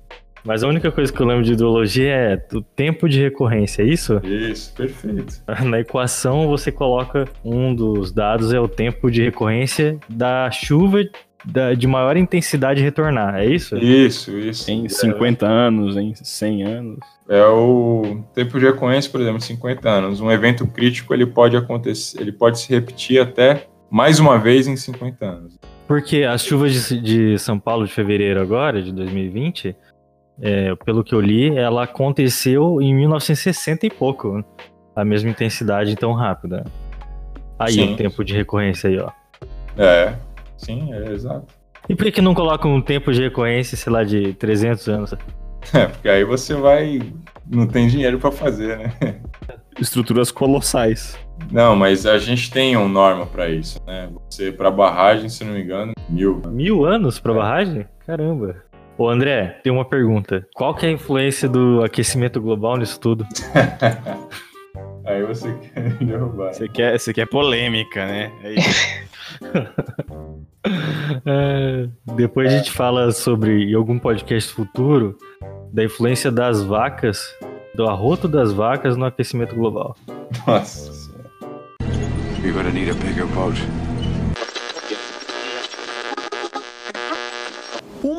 Mas a única coisa que eu lembro de hidrologia é o tempo de recorrência, é isso? Isso, perfeito. Na equação você coloca um dos dados é o tempo de recorrência da chuva de maior intensidade retornar, é isso? Isso, isso. Em 50 é. anos, em 100 anos. É o tempo de recorrência, por exemplo, 50 anos. Um evento crítico ele pode acontecer, ele pode se repetir até mais uma vez em 50 anos. Porque as chuvas de, de São Paulo de fevereiro agora, de 2020, é, pelo que eu li, ela aconteceu em 1960 e pouco. Né? A mesma intensidade tão rápida. Aí sim. o tempo de recorrência aí, ó. É, sim, é exato. E por que não coloca um tempo de recorrência, sei lá, de 300 anos? É, porque aí você vai. Não tem dinheiro para fazer, né? Estruturas colossais. Não, mas a gente tem uma norma para isso, né? Você, para barragem, se não me engano, mil. Mil anos para é. barragem? Caramba. Ô André, tem uma pergunta. Qual que é a influência do aquecimento global nisso tudo? Aí você quer derrubar. Você quer, você quer polêmica, né? É é, depois a gente fala sobre, em algum podcast futuro, da influência das vacas, do arroto das vacas no aquecimento global. Nossa senhora. You're gonna need a bigger boat.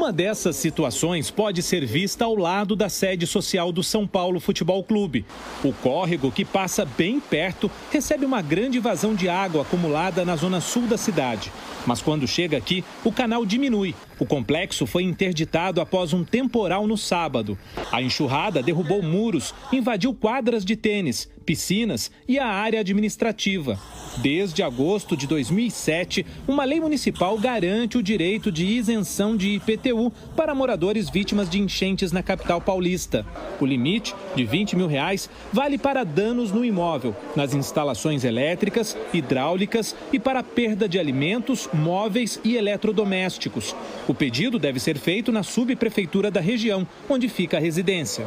Uma dessas situações pode ser vista ao lado da sede social do São Paulo Futebol Clube. O córrego, que passa bem perto, recebe uma grande vazão de água acumulada na zona sul da cidade. Mas quando chega aqui, o canal diminui, O complexo foi interditado após um temporal no sábado. A enxurrada derrubou muros, invadiu quadras de tênis, piscinas e a área administrativa. Desde agosto de 2007, uma lei municipal garante o direito de isenção de IPTU para moradores vítimas de enchentes na capital paulista. O limite, de 20 mil reais, vale para danos no imóvel, nas instalações elétricas, hidráulicas e para perda de alimentos, móveis e eletrodomésticos. O pedido deve ser feito na subprefeitura da região, onde fica a residência.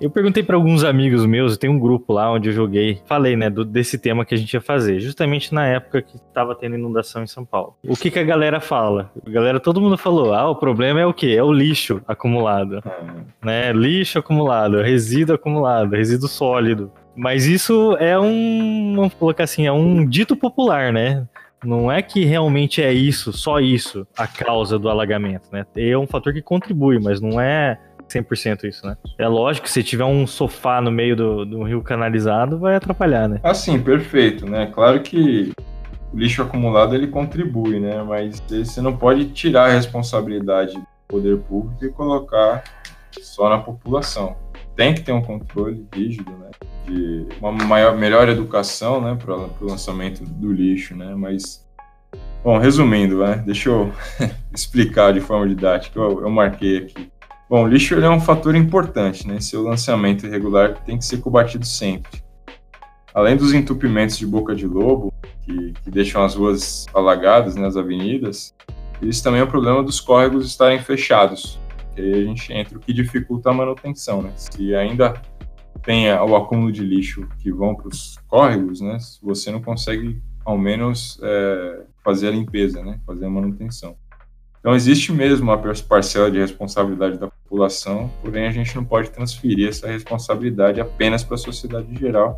Eu perguntei para alguns amigos meus, tem um grupo lá onde eu joguei, falei, né, do, desse tema que a gente ia fazer, justamente na época que tava tendo inundação em São Paulo. O que que a galera fala? A galera, todo mundo falou, ah, o problema é o quê? É o lixo acumulado, né? Lixo acumulado, resíduo acumulado, resíduo sólido. Mas isso é um, vamos colocar assim, é um dito popular, né? Não é que realmente é isso, só isso, a causa do alagamento, né? É um fator que contribui, mas não é 100% isso, né? É lógico que se tiver um sofá no meio do, do rio canalizado, vai atrapalhar, né? Assim, perfeito, né? Claro que o lixo acumulado ele contribui, né? Mas você não pode tirar a responsabilidade do poder público e colocar só na população. Tem que ter um controle rígido, né? De uma maior, melhor educação, né? Para o lançamento do lixo, né? Mas Bom, resumindo, né? deixa eu explicar de forma didática, eu, eu marquei aqui. Bom, o lixo é um fator importante, né? Seu lançamento irregular tem que ser combatido sempre. Além dos entupimentos de boca de lobo, que, que deixam as ruas alagadas, né, as avenidas, existe também o problema dos córregos estarem fechados. Que aí a gente entra o que dificulta a manutenção, né? Se ainda tem o acúmulo de lixo que vão para os córregos, né? Você não consegue, ao menos, é, fazer a limpeza, né? Fazer a manutenção. Então, existe mesmo uma parcela de responsabilidade da população, porém, a gente não pode transferir essa responsabilidade apenas para a sociedade geral,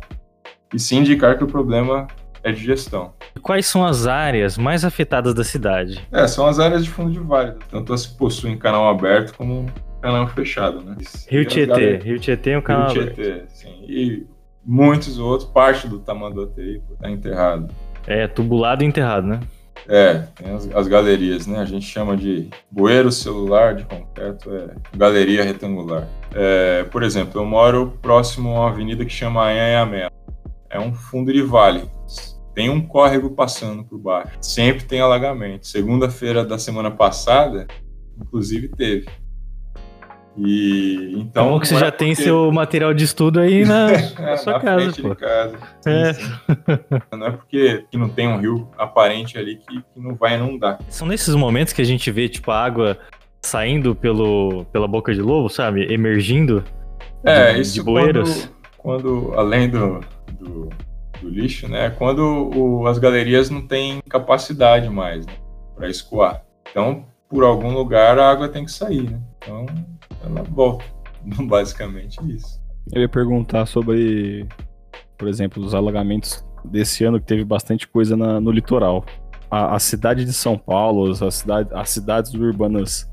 e sim indicar que o problema é de gestão. Quais são as áreas mais afetadas da cidade? É, são as áreas de fundo de vale, tanto as que possuem canal aberto como canal fechado, né? Rio Tietê, Rio Tietê é um canal Rio Tietê, aberto. sim. E muitos outros, parte do Tamanduateí está enterrado. É, tubulado e enterrado, né? É, tem as, as, galerias, né? A gente chama de bueiro celular de concreto, é galeria retangular. É, por exemplo, eu moro próximo a uma avenida que chama Anhanhamé. É um fundo de vale. Tem um córrego passando por baixo. Sempre tem alagamento. Segunda-feira da semana passada, inclusive, teve. E então. Bom que você já tem porque... seu material de estudo aí na, na sua na casa. Pô. casa. É. Sim, sim. Não é porque que não tem um rio aparente ali que, que, não vai inundar. São nesses momentos que a gente vê, tipo, a água saindo pelo, pela boca de lobo, sabe? Emergindo é, de, isso de bueiros. Quando, quando além do, do, do, lixo, né? Quando o, as galerias não têm capacidade mais né, para escoar. Então, por algum lugar a água tem que sair, né? Então ela volta. Basicamente isso. Eu ia perguntar sobre, por exemplo, os alagamentos desse ano que teve bastante coisa na, no litoral. A, a, cidade de São Paulo, cidade, as cidades urbanas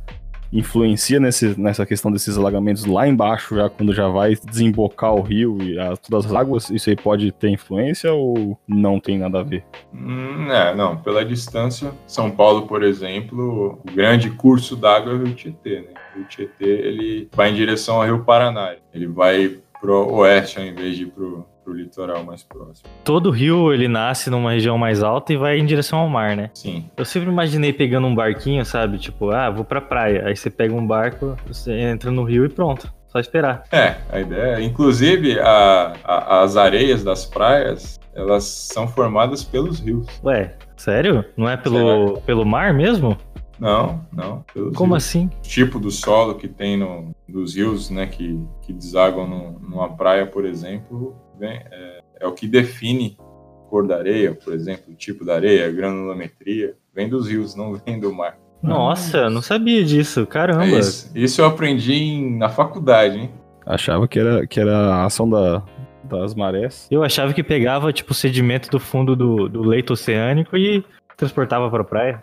influencia nesse, nessa questão desses alagamentos lá embaixo, já quando já vai desembocar o rio e a, todas as águas? Isso aí pode ter influência ou não tem nada a ver? Hum, é, não. Pela distância, São Paulo, por exemplo, o grande curso d'água é o Rio Tietê, né? O Tietê, ele vai em direção ao Rio Paraná. Ele vai pro oeste ao invés de ir pro, pro litoral mais próximo. Todo rio ele nasce numa região mais alta e vai em direção ao mar, né? Sim. Eu sempre imaginei pegando um barquinho, sabe? Tipo, ah, vou pra praia. Aí você pega um barco, você entra no rio e pronto. Só esperar. É, a ideia é. Inclusive, a, a, as areias das praias, elas são formadas pelos rios. Ué, sério? Não é pelo, pelo mar mesmo? Não, não. Como rios. assim? O tipo do solo que tem no, dos rios, né, que, que desaguam no, numa praia, por exemplo, vem, é, é, o que define a cor da areia, por exemplo, o tipo da areia, a granulometria, vem dos rios, não vem do mar. Nossa, não sabia disso, caramba. É isso, isso, eu aprendi em, na faculdade, hein? Achava que era, que era a ação da, das marés. Eu achava que pegava, tipo, sedimento do fundo do, do leito oceânico e transportava para a praia.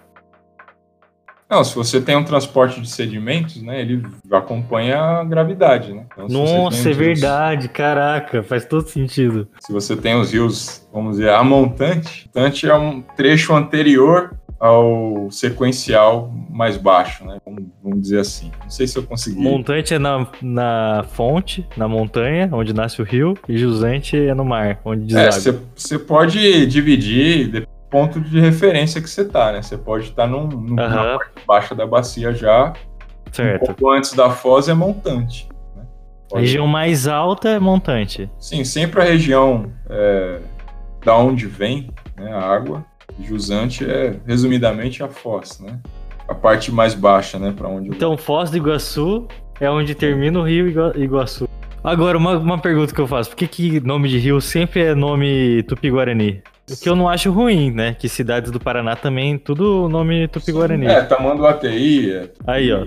Não, se você tem um transporte de sedimentos, né, ele acompanha a gravidade, né? Então, Nossa, é os rios- verdade, caraca, faz todo sentido. Se você tem os rios, vamos dizer, a montante, montante é um trecho anterior ao sequencial mais baixo, né? Vamos, vamos dizer assim. Não sei se eu consegui. Montante é na, na fonte, na montanha, onde nasce o rio, e jusante é no mar, onde É, deságua. você pode dividir ponto de referência que você tá, né? Você pode estar num, num, na Aham, parte baixa da bacia já, um certo. pouco antes da foz é montante. né? A Pode- região mais alta é montante. Sim, sempre a região é, da onde vem né, a água, jusante é, resumidamente, a foz, né? A parte mais baixa, né, para onde... Então, Foz do Iguaçu é onde termina o rio Igua- Iguaçu. Agora, uma, uma pergunta que eu faço: por que, que nome de rio sempre é nome tupi-guarani? O que eu não acho ruim, né? Que cidades do Paraná também, tudo nome tupi-guarani. É, Tamanduateí, é, Aí, ó.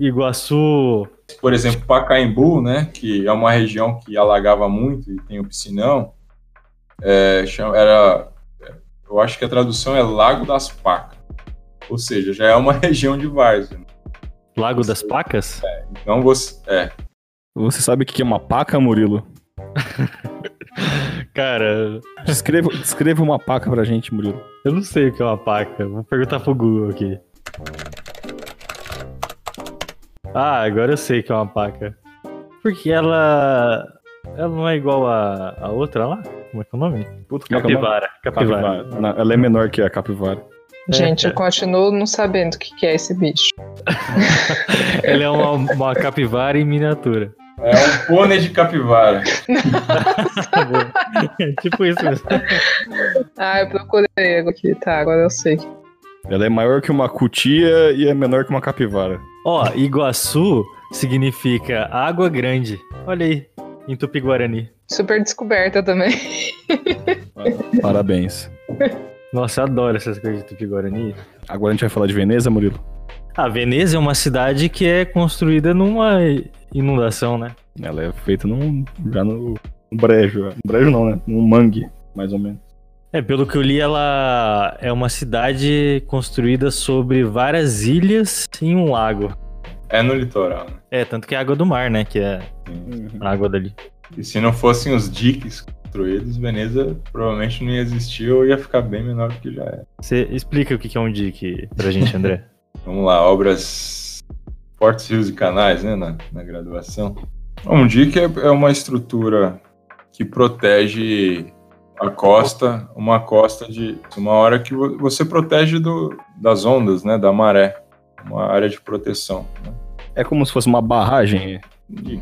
Iguaçu. por exemplo, Pacaembu, né, que é uma região que alagava muito e tem o piscinão, é, era, eu acho que a tradução é Lago das Pacas, ou seja, já é uma região de várzea. Lago das Pacas? Então você, é, Você sabe o que é uma paca, Murilo? Cara, Descreva, descreva uma paca pra gente, Murilo. eu não sei o que é uma paca. Vou perguntar pro Google aqui. Ah, agora eu sei o que é uma paca. Porque ela. Ela não é igual a, a outra lá? Como é que é o nome? Puta? Capivara. Capivara. Capivara. Não, ela é menor que a capivara. Gente, É. eu continuo não sabendo o que que é esse bicho. Ela é uma, uma capivara em miniatura. É um pônei de capivara. Bom. É tipo isso mesmo. Ah, eu procurei aqui, tá, agora eu sei. Ela é maior que uma cutia e é menor que uma capivara. Ó, Iguaçu significa água grande. Olha aí, em Tupi-Guarani. Super descoberta também. Parabéns. Nossa, eu adoro essas coisas de Tupi-Guarani. Agora a gente vai falar de Veneza, Murilo? A Veneza é uma cidade que é construída numa inundação, né? Ela é feita num, já no, brejo. No brejo não, né? Num mangue, mais ou menos. É, pelo que eu li, ela é uma cidade construída sobre várias ilhas em um lago. É no litoral, né? É, tanto que é água do mar, né? Que é a água dali. E se não fossem os diques construídos, Veneza provavelmente não ia existir ou ia ficar bem menor do que já é. Você explica o que que é um dique pra gente, André. Vamos lá, obras portos, rios e canais, né, na, na graduação. Um dique é, é uma estrutura que protege a costa, uma costa de uma hora que vo- você protege do, das ondas, né, da maré, uma área de proteção. né. É como se fosse uma barragem.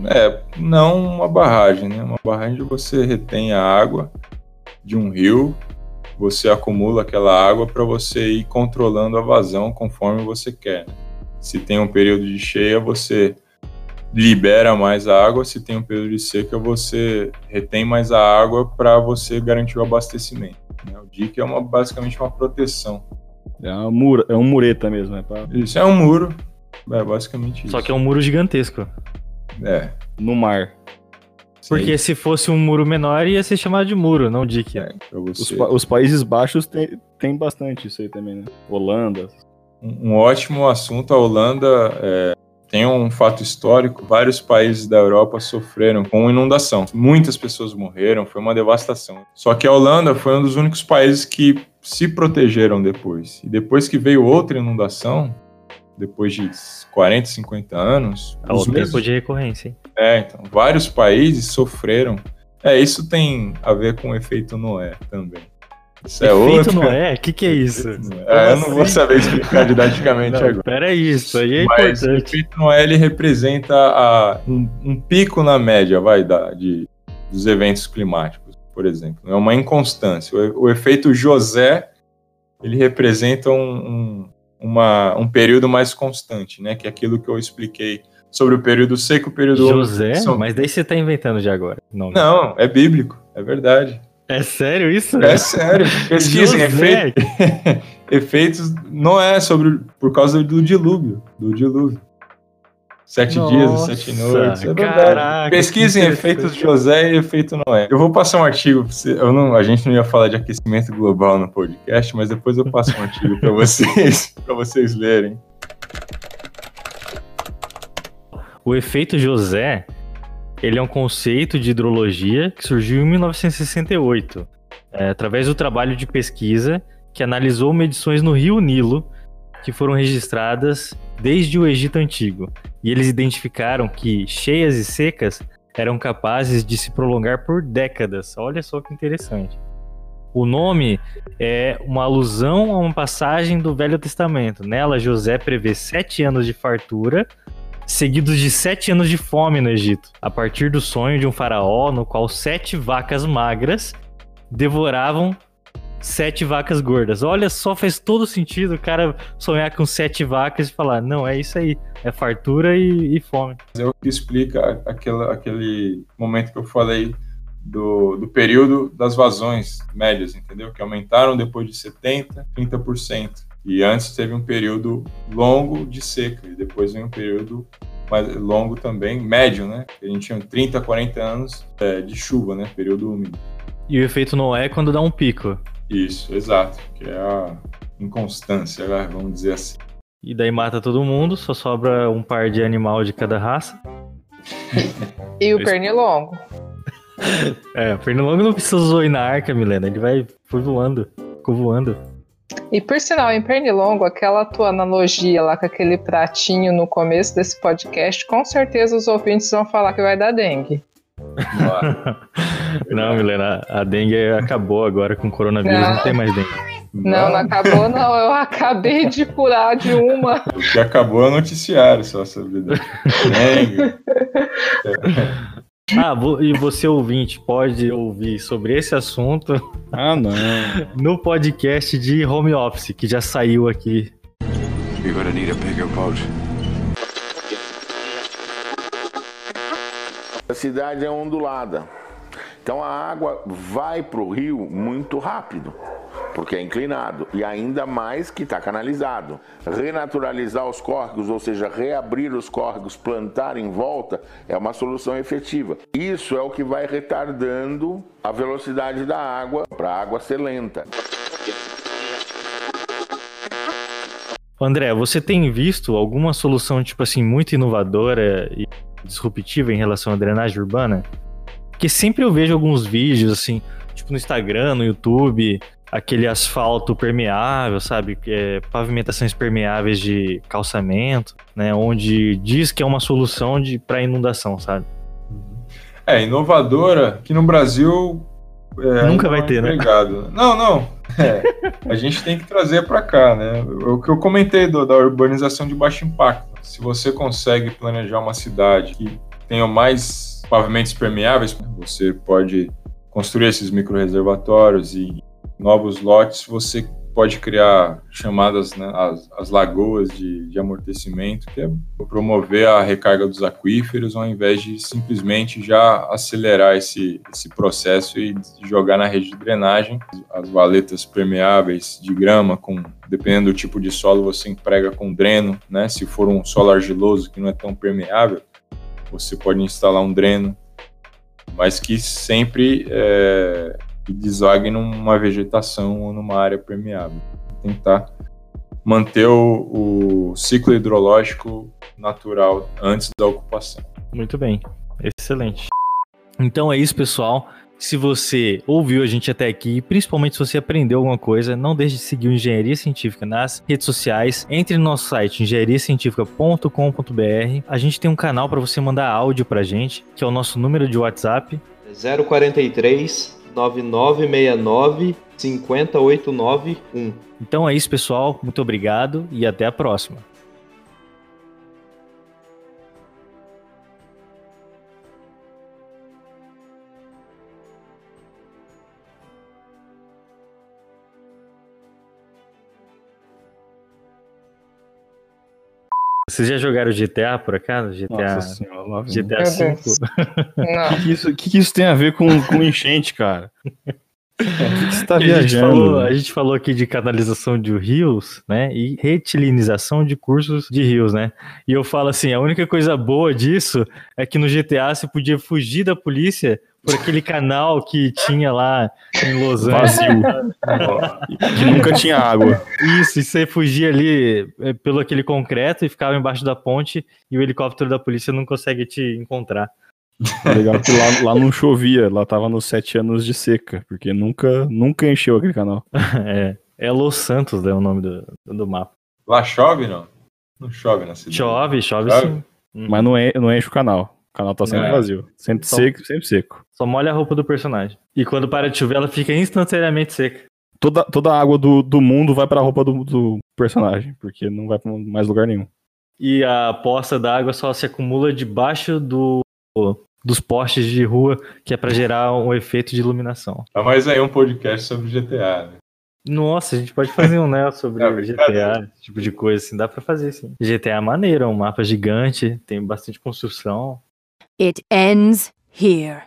É, não uma barragem, né? Uma barragem onde você retém a água de um rio, você acumula aquela água para você ir controlando a vazão conforme você quer. Se tem um período de cheia, você libera mais a água, se tem um período de seca, você retém mais a água para você garantir o abastecimento. né? O dique é uma, basicamente uma proteção. É, uma mura, é um mureta mesmo. É pra- Isso é um muro, é basicamente isso. Só que é um muro gigantesco. É. no mar. Porque se fosse um muro menor, ia ser chamado de muro, não dique. É, Os, pa- os Países Baixos tem, tem bastante isso aí também, né? Holanda. Um um ótimo assunto. A Holanda é, tem um fato histórico. Vários países da Europa sofreram com inundação. Muitas pessoas morreram, foi uma devastação. Só que a Holanda foi um dos únicos países que se protegeram depois. E depois que veio outra inundação, depois de 40, 50 anos, É os o tempo mesmos- de recorrência, hein? É, então, vários países sofreram. É, isso tem a ver com o efeito Noé também. Isso é Efeito outro. Noé? O que, que é isso? É, eu não vou saber explicar didaticamente Não, agora. pera aí, isso aí é Mas o importante. efeito Noé ele representa a- um, um pico na média, vai, da, de, dos eventos climáticos, por exemplo. É uma inconstância. O, o efeito José ele representa um, um, uma- um período mais constante, né? Que é aquilo que eu expliquei sobre o período seco e o período José? São- Mas daí você tá inventando de agora. Não, Não, é bíblico, é verdade. É sério isso? É sério. Pesquisem José? efeito, efeitos Noé sobre por causa do dilúvio, do dilúvio. Sete Nossa, dias e sete noites. É verdade. caraca, Pesquisem efeitos. José e efeito Noé. Eu vou passar um artigo. Eu não, a gente não ia falar de aquecimento global no podcast, mas depois eu passo um artigo para vocês, para vocês lerem. O efeito José, ele é um conceito de hidrologia que surgiu em 1968, é, através do trabalho de pesquisa que analisou medições no rio Nilo, que foram registradas desde o Egito Antigo. E eles identificaram que cheias e secas eram capazes de se prolongar por décadas. Olha só que interessante. O nome é uma alusão a uma passagem do Velho Testamento. Nela, José prevê sete anos de fartura seguidos de sete anos de fome no Egito, a partir do sonho de um faraó no qual sete vacas magras devoravam sete vacas gordas. Olha só, faz todo sentido o cara sonhar com sete vacas e falar: não, é isso aí, é fartura e, e fome. É o que explica aquela, aquele momento que eu falei do, do período das vazões médias, entendeu? Que aumentaram depois de 70%, 30%. E antes teve um período longo de seca, e depois vem um período mais longo também, médio, né? A gente tinha 30, 40 anos é, de chuva, né? Período úmido. E o efeito Noé é quando dá um pico. Isso, exato. Que é a inconstância, né? vamos dizer assim. E daí mata todo mundo, só sobra um par de animal de cada raça. E o pernilongo. É, o Pernilongo não precisa zoar na arca, Milena. Ele vai, foi voando, ficou voando. E por sinal, em pernilongo, aquela tua analogia lá com aquele pratinho no começo desse podcast, com certeza os ouvintes vão falar que vai dar dengue. Não, Milena, a dengue acabou agora com o coronavírus, não, Não. tem mais dengue. Não, não acabou, não. Eu acabei de curar de uma. O que acabou é o noticiário, só sobre dengue. Ah, e você ouvinte pode ouvir sobre esse assunto Ah, não. no podcast de home office, que já saiu aqui. You're gonna need a bigger boat. A cidade é ondulada. Então a água vai para o rio muito rápido, porque é inclinado e ainda mais que está canalizado. Renaturalizar os córregos, ou seja, reabrir os córregos, plantar em volta, é uma solução efetiva. Isso é o que vai retardando a velocidade da água para a água ser lenta. André, você tem visto alguma solução, tipo assim, muito inovadora e disruptiva em relação à drenagem urbana? Porque sempre eu vejo alguns vídeos, assim, tipo no Instagram, no YouTube, aquele asfalto permeável, sabe? É, pavimentações permeáveis de calçamento, né? Onde diz que é uma solução para inundação, sabe? É, inovadora, que no Brasil. é, Nunca vai é ter, né? empregado. Não, não. É, a gente tem que trazer para cá, né? O que eu comentei do- da urbanização de baixo impacto. Se você consegue planejar uma cidade que tenha mais pavimentos permeáveis, você pode construir esses microreservatórios e novos lotes, você pode criar chamadas né, as, as lagoas de, de amortecimento, que é promover a recarga dos aquíferos, ao invés de simplesmente já acelerar esse, esse processo e jogar na rede de drenagem. As valetas permeáveis de grama, com, dependendo do tipo de solo, você emprega com dreno, né? Se for um solo argiloso que não é tão permeável, você pode instalar um dreno, mas que sempre é, desague numa vegetação ou numa área permeável. Tentar manter o, o ciclo hidrológico natural antes da ocupação. Muito bem, excelente. Então é isso, pessoal. Se você ouviu a gente até aqui, principalmente se você aprendeu alguma coisa, não deixe de seguir o Engenharia Científica nas redes sociais. Entre no nosso site engenhariacientifica.com.br. A gente tem um canal para você mandar áudio pra gente, que é o nosso número de WhatsApp. 043 9969 50891. Então é isso, pessoal. Muito obrigado e até a próxima. Vocês já jogaram GTA por acaso? GTA, Nossa senhora, lá vem. GTA Meu V? Deus. Não. O que, isso, que, que isso tem a ver com, com enchente, cara? que você tá a, gente viajando? falou, a gente falou aqui de canalização de rios, né? E retilinização de cursos de rios, né? E eu falo assim, a única coisa boa disso é que no GTA você podia fugir da polícia por aquele canal que tinha lá em Los Angeles. Vazio. que nunca tinha água. Isso, e você fugia ali é, pelo aquele concreto e ficava embaixo da ponte e o helicóptero da polícia não consegue te encontrar. É Legal que lá, lá não chovia, lá tava nos sete anos de seca, porque nunca, nunca encheu aquele canal. é, é Los Santos, né, o nome do, do mapa. Lá chove, não? Não chove na cidade. Chove, chove, Chove? sim. Hum. Mas não, en- não enche o canal. O canal tá sempre É. vazio. Sempre Só- seco, sempre seco. Só molha a roupa do personagem. E quando para de chover, ela fica instantaneamente seca. Toda, toda a água do, do mundo vai pra roupa do, do personagem, porque não vai pra mais lugar nenhum. E a poça d'água só se acumula debaixo do, dos postes de rua, que é pra gerar um efeito de iluminação. Tá mais aí um podcast sobre GTA, né? Nossa, a gente pode fazer um, né, sobre É, GTA, esse tipo de coisa, assim, dá pra fazer, sim. GTA é maneiro, é um mapa gigante, tem bastante construção. It ends here.